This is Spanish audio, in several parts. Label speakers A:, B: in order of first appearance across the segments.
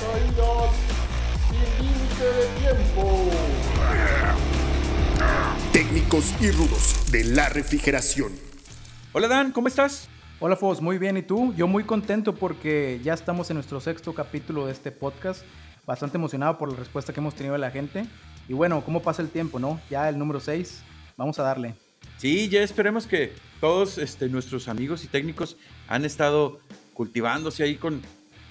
A: caídas sin límite de tiempo.
B: Técnicos y rudos de la refrigeración.
C: Hola Dan, ¿cómo estás?
D: Hola Fos, muy bien. ¿Y tú? Yo muy contento porque ya estamos en nuestro sexto capítulo de este podcast. Bastante emocionado por la respuesta que hemos tenido de la gente. Y bueno, ¿cómo pasa el tiempo, no? Ya el número 6. Vamos a darle.
C: Sí, ya esperemos que todos este, nuestros amigos y técnicos han estado cultivándose ahí con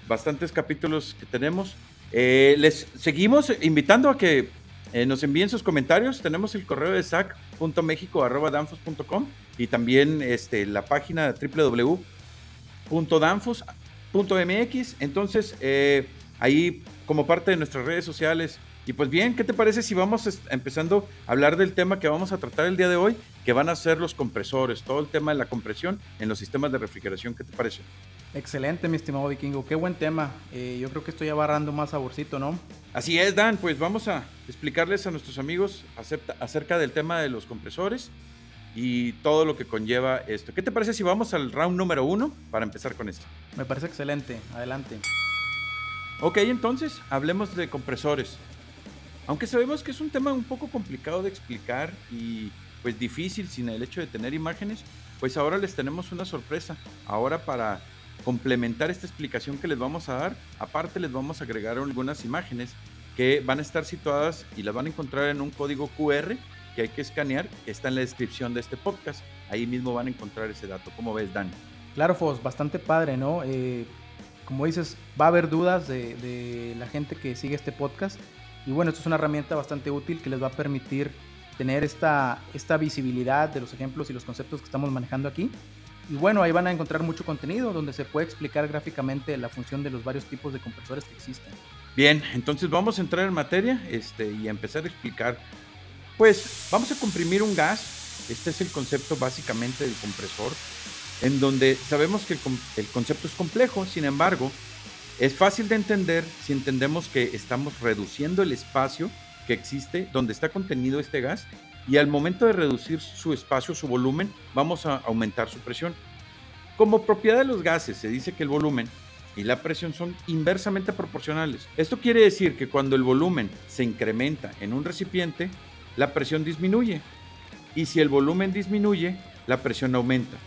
C: bastantes capítulos que tenemos. Eh, les seguimos invitando a que eh, nos envíen sus comentarios. Tenemos el correo de sac.mexico.danfos.com y también este, la página www.danfos.mx. Entonces, eh, ahí como parte de nuestras redes sociales. Y pues bien, ¿qué te parece si vamos empezando a hablar del tema que vamos a tratar el día de hoy, que van a ser los compresores, todo el tema de la compresión en los sistemas de refrigeración? ¿Qué te parece?
D: Excelente, mi estimado vikingo. Qué buen tema. Eh, yo creo que estoy abarrando más saborcito, ¿no?
C: Así es, Dan. Pues vamos a explicarles a nuestros amigos acerca del tema de los compresores y todo lo que conlleva esto. ¿Qué te parece si vamos al round número uno para empezar con esto?
D: Me parece excelente. Adelante.
C: Ok, entonces hablemos de compresores. Aunque sabemos que es un tema un poco complicado de explicar y pues difícil sin el hecho de tener imágenes, pues ahora les tenemos una sorpresa. Ahora para complementar esta explicación que les vamos a dar, aparte les vamos a agregar algunas imágenes que van a estar situadas y las van a encontrar en un código QR que hay que escanear, que está en la descripción de este podcast. Ahí mismo van a encontrar ese dato. ¿Cómo ves, Dan?
D: Claro, Fos, bastante padre, ¿no? Eh, como dices, va a haber dudas de, de la gente que sigue este podcast y bueno, esto es una herramienta bastante útil que les va a permitir tener esta, esta visibilidad de los ejemplos y los conceptos que estamos manejando aquí. Y bueno, ahí van a encontrar mucho contenido donde se puede explicar gráficamente la función de los varios tipos de compresores que existen.
C: Bien, entonces vamos a entrar en materia este, y a empezar a explicar. Pues vamos a comprimir un gas. Este es el concepto básicamente del compresor, en donde sabemos que el, el concepto es complejo, sin embargo, es fácil de entender si entendemos que estamos reduciendo el espacio que existe donde está contenido este gas y al momento de reducir su espacio, su volumen, vamos a aumentar su presión. Como propiedad de los gases se dice que el volumen y la presión son inversamente proporcionales. Esto quiere decir que cuando el volumen se incrementa en un recipiente, la presión disminuye. Y si el volumen disminuye, la presión aumenta.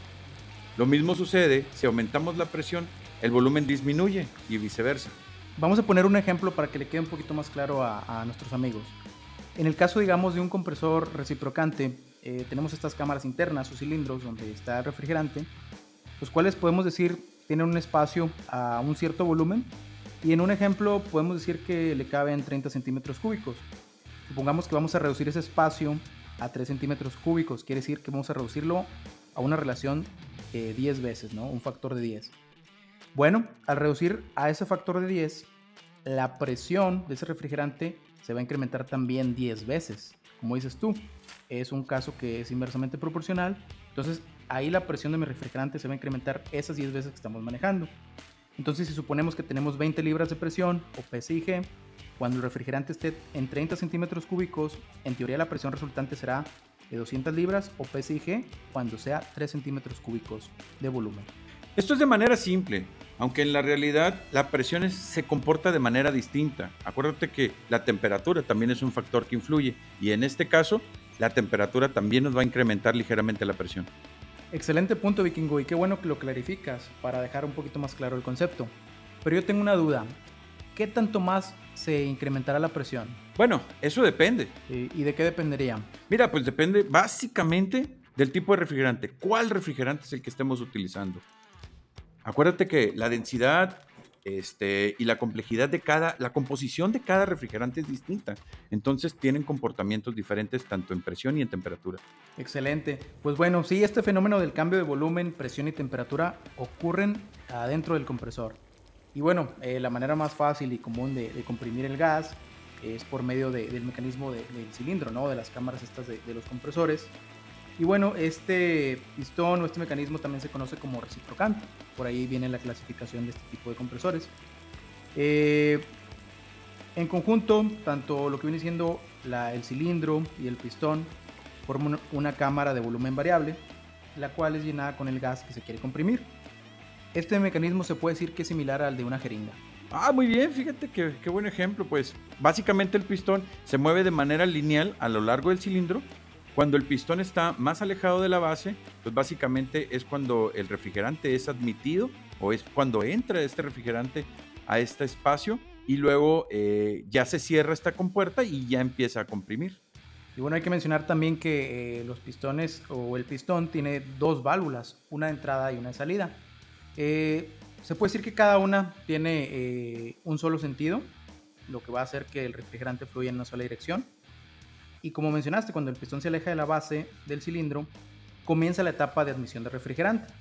C: Lo mismo sucede si aumentamos la presión el volumen disminuye y viceversa.
D: Vamos a poner un ejemplo para que le quede un poquito más claro a, nuestros amigos. En el caso, digamos, de un compresor reciprocante, eh, tenemos estas cámaras internas o cilindros donde está el refrigerante, los cuales podemos decir tienen un espacio a un cierto volumen y en un ejemplo podemos decir que le caben 30 centímetros cúbicos. Supongamos que vamos a reducir ese espacio a 3 centímetros cúbicos, quiere decir que vamos a reducirlo a una relación eh, 10 veces, ¿no? Un factor de 10. Bueno, al reducir a ese factor de 10, la presión de ese refrigerante se va a incrementar también 10 veces. Como dices tú, es un caso que es inversamente proporcional. Entonces, ahí la presión de mi refrigerante se va a incrementar esas 10 veces que estamos manejando. Entonces, si suponemos que tenemos 20 libras de presión o PSIG, cuando el refrigerante esté en 30 centímetros cúbicos, en teoría la presión resultante será de 200 libras o PSIG cuando sea 3 centímetros cúbicos de volumen.
C: Esto es de manera simple, aunque en la realidad la presión se comporta de manera distinta. Acuérdate que la temperatura también es un factor que influye y en este caso la temperatura también nos va a incrementar ligeramente la presión.
D: Excelente punto, Vikingo, y qué bueno que lo clarificas para dejar un poquito más claro el concepto. Pero yo tengo una duda. ¿Qué tanto más se incrementará la presión?
C: Bueno, eso depende.
D: ¿Y de qué dependería?
C: Mira, pues depende básicamente del tipo de refrigerante. ¿Cuál refrigerante es el que estemos utilizando? Acuérdate que la densidad este, y la complejidad de cada, la composición de cada refrigerante es distinta. Entonces tienen comportamientos diferentes tanto en presión y en temperatura.
D: Excelente. Pues bueno, sí, este fenómeno del cambio de volumen, presión y temperatura ocurren adentro del compresor. Y bueno, eh, la manera más fácil y común de, comprimir el gas es por medio del mecanismo del cilindro, ¿no? De las cámaras estas de, de los compresores. Y bueno, este pistón o este mecanismo también se conoce como reciprocante. Por ahí viene la clasificación de este tipo de compresores. Eh, en conjunto, tanto lo que viene siendo el cilindro y el pistón forman una cámara de volumen variable, la cual es llenada con el gas que se quiere comprimir. Este mecanismo se puede decir que es similar al de una jeringa.
C: Ah, muy bien, fíjate qué, qué buen ejemplo. Pues básicamente el pistón se mueve de manera lineal a lo largo del cilindro. Cuando el pistón está más alejado de la base, pues básicamente es cuando el refrigerante es admitido o es cuando entra este refrigerante a este espacio y luego eh, ya se cierra esta compuerta y ya empieza a comprimir.
D: Y bueno, hay que mencionar también que eh, los pistones o el pistón tiene dos válvulas, una de entrada y una de salida. Eh, se puede decir que cada una tiene un solo sentido, lo que va a hacer que el refrigerante fluya en una sola dirección. Y como mencionaste, cuando el pistón se aleja de la base del cilindro, comienza la etapa de admisión de refrigerante.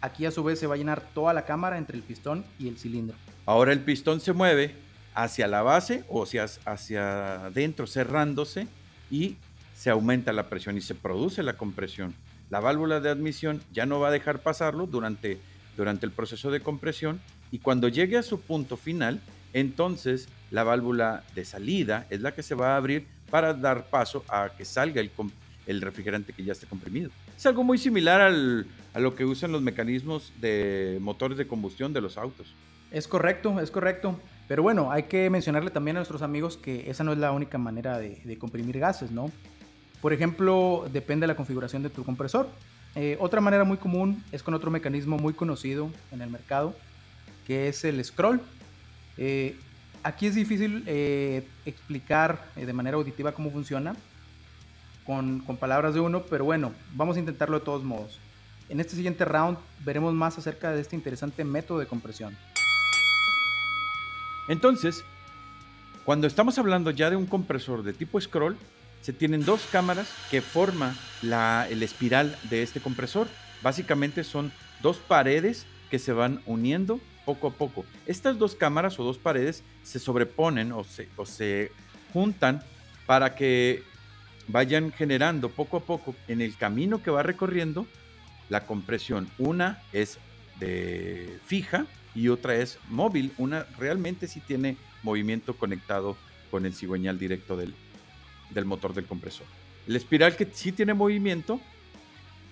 D: Aquí a su vez se va a llenar toda la cámara entre el pistón y el cilindro.
C: Ahora el pistón se mueve hacia la base o hacia, hacia adentro, cerrándose y se aumenta la presión y se produce la compresión. La válvula de admisión ya no va a dejar pasarlo durante, durante el proceso de compresión y cuando llegue a su punto final, entonces la válvula de salida es la que se va a abrir para dar paso a que salga el, refrigerante que ya esté comprimido. Es algo muy similar a lo que usan los mecanismos de motores de combustión de los autos.
D: Es correcto, es correcto. Pero bueno, hay que mencionarle también a nuestros amigos que esa no es la única manera de, comprimir gases, ¿no? Por ejemplo, depende de la configuración de tu compresor. Eh, otra manera muy común es con otro mecanismo muy conocido en el mercado, que es el scroll. Eh, aquí es difícil eh, explicar de manera auditiva cómo funciona con, con palabras de uno, pero bueno, vamos a intentarlo de todos modos. En este siguiente round veremos más acerca de este interesante método de compresión.
C: Entonces, cuando estamos hablando ya de un compresor de tipo scroll, se tienen dos cámaras que forman la, el espiral de este compresor. Básicamente son dos paredes que se van uniendo poco a poco. Estas dos cámaras o dos paredes se sobreponen o se, juntan para que vayan generando poco a poco en el camino que va recorriendo la compresión. Una es de fija y otra es móvil. Una realmente sí tiene movimiento conectado con el cigüeñal directo del, del motor del compresor. La espiral que sí tiene movimiento,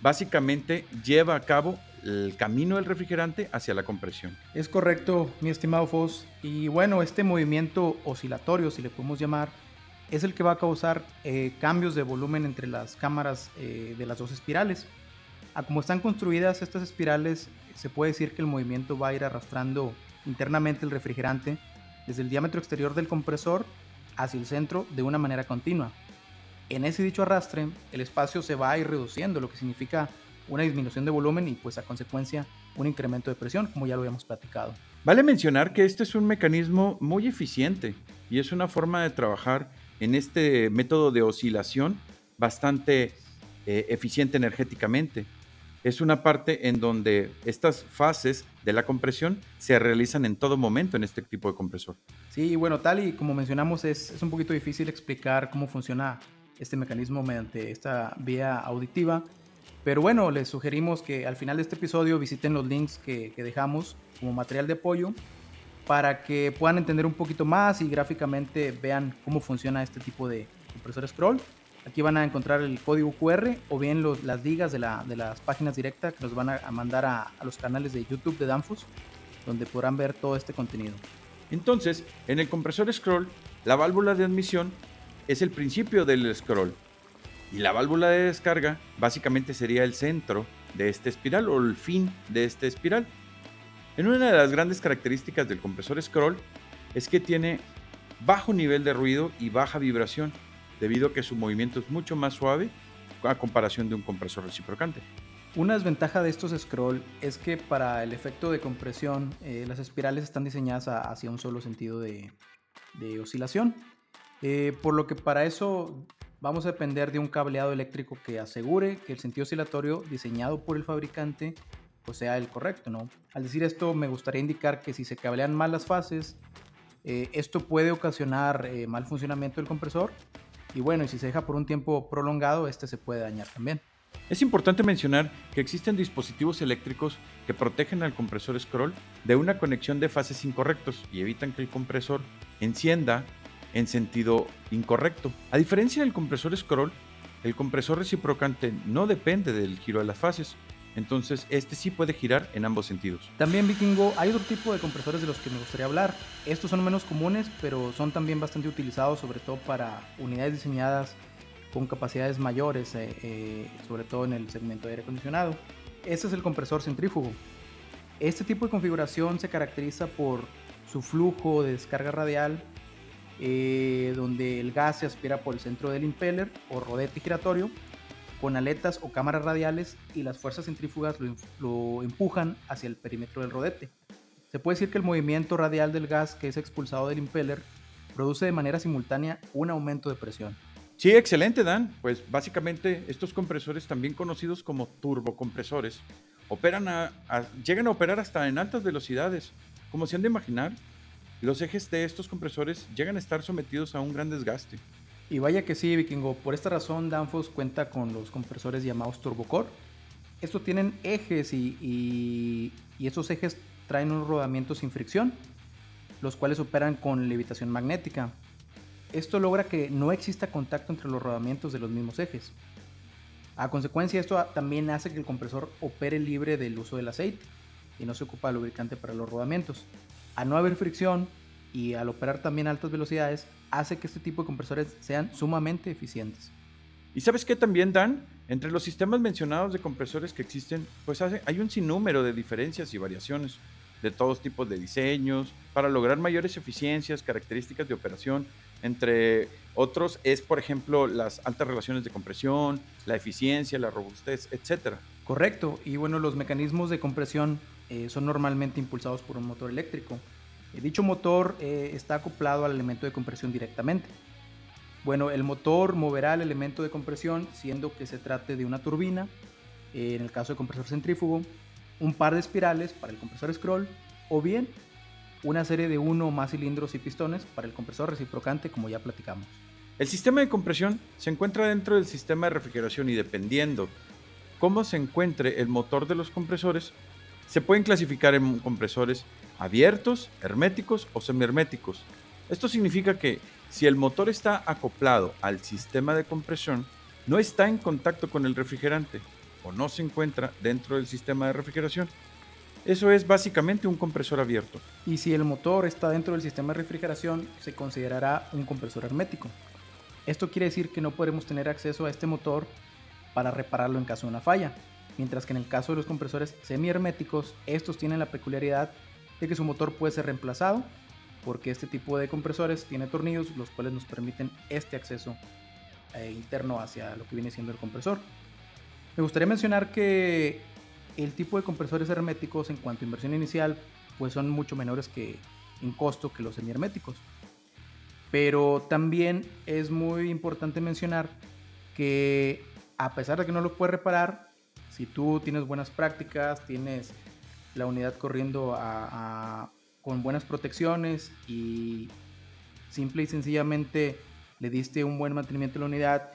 C: básicamente lleva a cabo el camino del refrigerante hacia la compresión.
D: Es correcto, mi estimado Foss. Y bueno, este movimiento oscilatorio, si le podemos llamar, es el que va a causar eh, cambios de volumen entre las cámaras eh, de las dos espirales. A como están construidas estas espirales, se puede decir que el movimiento va a ir arrastrando internamente el refrigerante desde el diámetro exterior del compresor hacia el centro de una manera continua. En ese dicho arrastre, el espacio se va a ir reduciendo, lo que significa una disminución de volumen y pues a consecuencia un incremento de presión, como ya lo habíamos platicado.
C: Vale mencionar que este es un mecanismo muy eficiente y es una forma de trabajar en este método de oscilación bastante eh, eficiente energéticamente es una parte en donde estas fases de la compresión se realizan en todo momento en este tipo de compresor.
D: Sí, bueno, tal y como mencionamos, es, es un poquito difícil explicar cómo funciona este mecanismo mediante esta vía auditiva. Pero bueno, les sugerimos que al final de este episodio visiten los links que, dejamos como material de apoyo para que puedan entender un poquito más y gráficamente vean cómo funciona este tipo de compresor scroll. Aquí van a encontrar el código QR o bien las ligas de, las páginas directas que nos van a, mandar a, los canales de YouTube de Danfoss, donde podrán ver todo este contenido.
C: Entonces, en el compresor scroll, la válvula de admisión es el principio del scroll y la válvula de descarga básicamente sería el centro de este espiral o el fin de este espiral. En una de las grandes características del compresor scroll es que tiene bajo nivel de ruido y baja vibración debido a que su movimiento es mucho más suave a comparación de un compresor reciprocante.
D: Una desventaja de estos scroll es que para el efecto de compresión eh, las espirales están diseñadas hacia un solo sentido de, oscilación, eh, por lo que para eso vamos a depender de un cableado eléctrico que asegure que el sentido oscilatorio diseñado por el fabricante pues, sea el correcto. ¿no? Al decir esto me gustaría indicar que si se cablean mal las fases, eh, esto puede ocasionar mal funcionamiento del compresor y bueno, y si se deja por un tiempo prolongado, este se puede dañar también.
C: Es importante mencionar que existen dispositivos eléctricos que protegen al compresor scroll de una conexión de fases incorrectos y evitan que el compresor encienda en sentido incorrecto. A diferencia del compresor scroll, el compresor reciprocante no depende del giro de las fases, Entonces, este sí puede girar en ambos sentidos.
D: También, Vikingo, hay otro tipo de compresores de los que me gustaría hablar. Estos son menos comunes, pero son también bastante utilizados, sobre todo para unidades diseñadas con capacidades mayores, eh, eh, sobre todo en el segmento de aire acondicionado. Este es el compresor centrífugo. Este tipo de configuración se caracteriza por su flujo de descarga radial, eh, donde el gas se aspira por el centro del impeller o rodete giratorio con aletas o cámaras radiales y las fuerzas centrífugas lo, empujan hacia el perímetro del rodete. Se puede decir que el movimiento radial del gas que es expulsado del impeller produce de manera simultánea un aumento de presión.
C: Sí, excelente, Dan. Pues básicamente estos compresores, también conocidos como turbocompresores, operan llegan a operar hasta en altas velocidades. Como se han de imaginar, los ejes de estos compresores llegan a estar sometidos a un gran desgaste.
D: Y vaya que sí, Vikingo. Por esta razón, Danfoss cuenta con los compresores llamados Turbocore. Estos tienen ejes y, y, y estos ejes traen unos rodamientos sin fricción, los cuales operan con levitación magnética. Esto logra que no exista contacto entre los rodamientos de los mismos ejes. A consecuencia, esto también hace que el compresor opere libre del uso del aceite y no se ocupa de lubricante para los rodamientos. A no haber fricción y al operar también a altas velocidades, hace que este tipo de compresores sean sumamente eficientes.
C: ¿Y sabes qué también, Dan? Entre los sistemas mencionados de compresores que existen, pues hay un sinnúmero de diferencias y variaciones de todos tipos de diseños para lograr mayores eficiencias, características de operación. Entre otros es, por ejemplo, las altas relaciones de compresión, la eficiencia, la robustez, etc.
D: Correcto. Y bueno, los mecanismos de compresión eh, son normalmente impulsados por un motor eléctrico. Eh, dicho motor eh, está acoplado al elemento de compresión directamente. Bueno, el motor moverá el elemento de compresión siendo que se trate de una turbina, en el caso de compresor centrífugo, un par de espirales para el compresor scroll o bien una serie de uno o más cilindros y pistones para el compresor reciprocante como ya platicamos.
C: El sistema de compresión se encuentra dentro del sistema de refrigeración y dependiendo cómo se encuentre el motor de los compresores, se pueden clasificar en compresores abiertos, herméticos o semiherméticos. Esto significa que si el motor está acoplado al sistema de compresión, no está en contacto con el refrigerante o no se encuentra dentro del sistema de refrigeración. Eso es básicamente un compresor abierto.
D: Y si el motor está dentro del sistema de refrigeración, se considerará un compresor hermético. Esto quiere decir que no podremos tener acceso a este motor para repararlo en caso de una falla, mientras que en el caso de los compresores semi-herméticos, estos tienen la peculiaridad de que su motor puede ser reemplazado, porque este tipo de compresores tiene tornillos los cuales nos permiten este acceso eh, interno hacia lo que viene siendo el compresor. Me gustaría mencionar que el tipo de compresores herméticos en cuanto a inversión inicial pues son mucho menores que en costo que los semi-herméticos. Pero también es muy importante mencionar que a pesar de que no lo puedes reparar, si tú tienes buenas prácticas, tienes la unidad corriendo con buenas protecciones y simple y sencillamente le diste un buen mantenimiento a la unidad,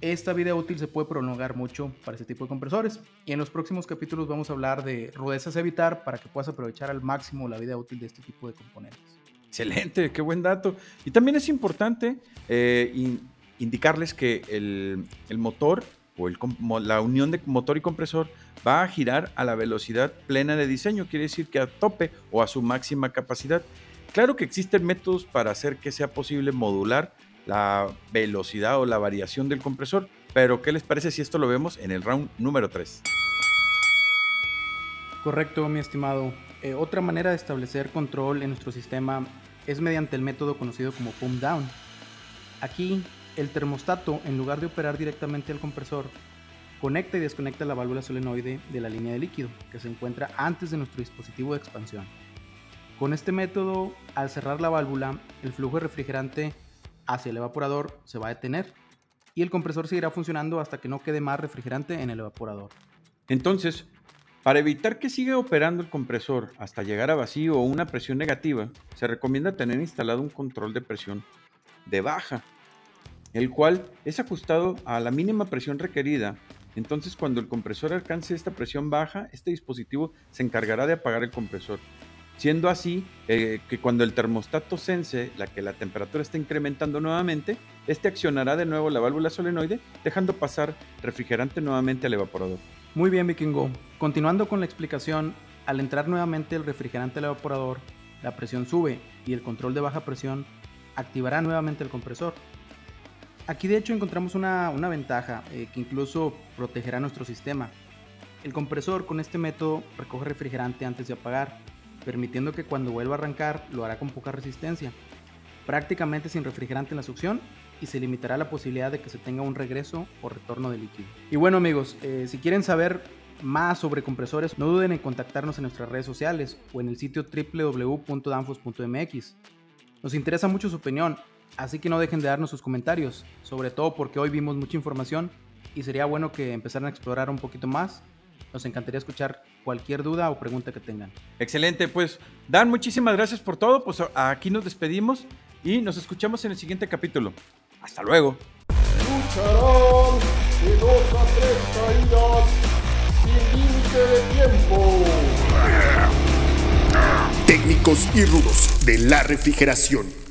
D: esta vida útil se puede prolongar mucho para este tipo de compresores. Y en los próximos capítulos vamos a hablar de rudezas a evitar para que puedas aprovechar al máximo la vida útil de este tipo de componentes.
C: Excelente, qué buen dato. Y también es importante eh, indicarles que el, el motor o el, la unión de motor y compresor va a girar a la velocidad plena de diseño, quiere decir que a tope o a su máxima capacidad. Claro que existen métodos para hacer que sea posible modular la velocidad o la variación del compresor, pero ¿qué les parece si esto lo vemos en el round número 3?
D: Correcto, mi estimado. Eh, otra manera de establecer control en nuestro sistema es mediante el método conocido como pump down. Aquí el termostato, en lugar de operar directamente al compresor, conecta y desconecta la válvula solenoide de la línea de líquido que se encuentra antes de nuestro dispositivo de expansión. Con este método, al cerrar la válvula, el flujo de refrigerante hacia el evaporador se va a detener y el compresor seguirá funcionando hasta que no quede más refrigerante en el evaporador.
C: Entonces, para evitar que siga operando el compresor hasta llegar a vacío o una presión negativa, se recomienda tener instalado un control de presión de baja el cual es ajustado a la mínima presión requerida. Entonces cuando el compresor alcance esta presión baja, este dispositivo se encargará de apagar el compresor. Siendo así eh, que cuando el termostato sense la que la temperatura está incrementando nuevamente, este accionará de nuevo la válvula solenoide, dejando pasar refrigerante nuevamente al evaporador.
D: Muy bien, Vikingo. Continuando con la explicación, al entrar nuevamente el refrigerante al evaporador, la presión sube y el control de baja presión activará nuevamente el compresor. Aquí de hecho encontramos una, ventaja eh, que incluso protegerá nuestro sistema. El compresor con este método recoge refrigerante antes de apagar, permitiendo que cuando vuelva a arrancar lo hará con poca resistencia, prácticamente sin refrigerante en la succión y se limitará la posibilidad de que se tenga un regreso o retorno de líquido. Y bueno amigos, eh, si quieren saber más sobre compresores, no duden en contactarnos en nuestras redes sociales o en el sitio www.danfos.mx. Nos interesa mucho su opinión, así que no dejen de darnos sus comentarios, sobre todo porque hoy vimos mucha información y sería bueno que empezaran a explorar un poquito más. Nos encantaría escuchar cualquier duda o pregunta que tengan.
C: Excelente, pues Dan, muchísimas gracias por todo. Pues aquí nos despedimos y nos escuchamos en el siguiente capítulo. Hasta luego.
A: Lucharán de dos a tres caídas sin límite de tiempo.
B: Técnicos y rudos de la refrigeración.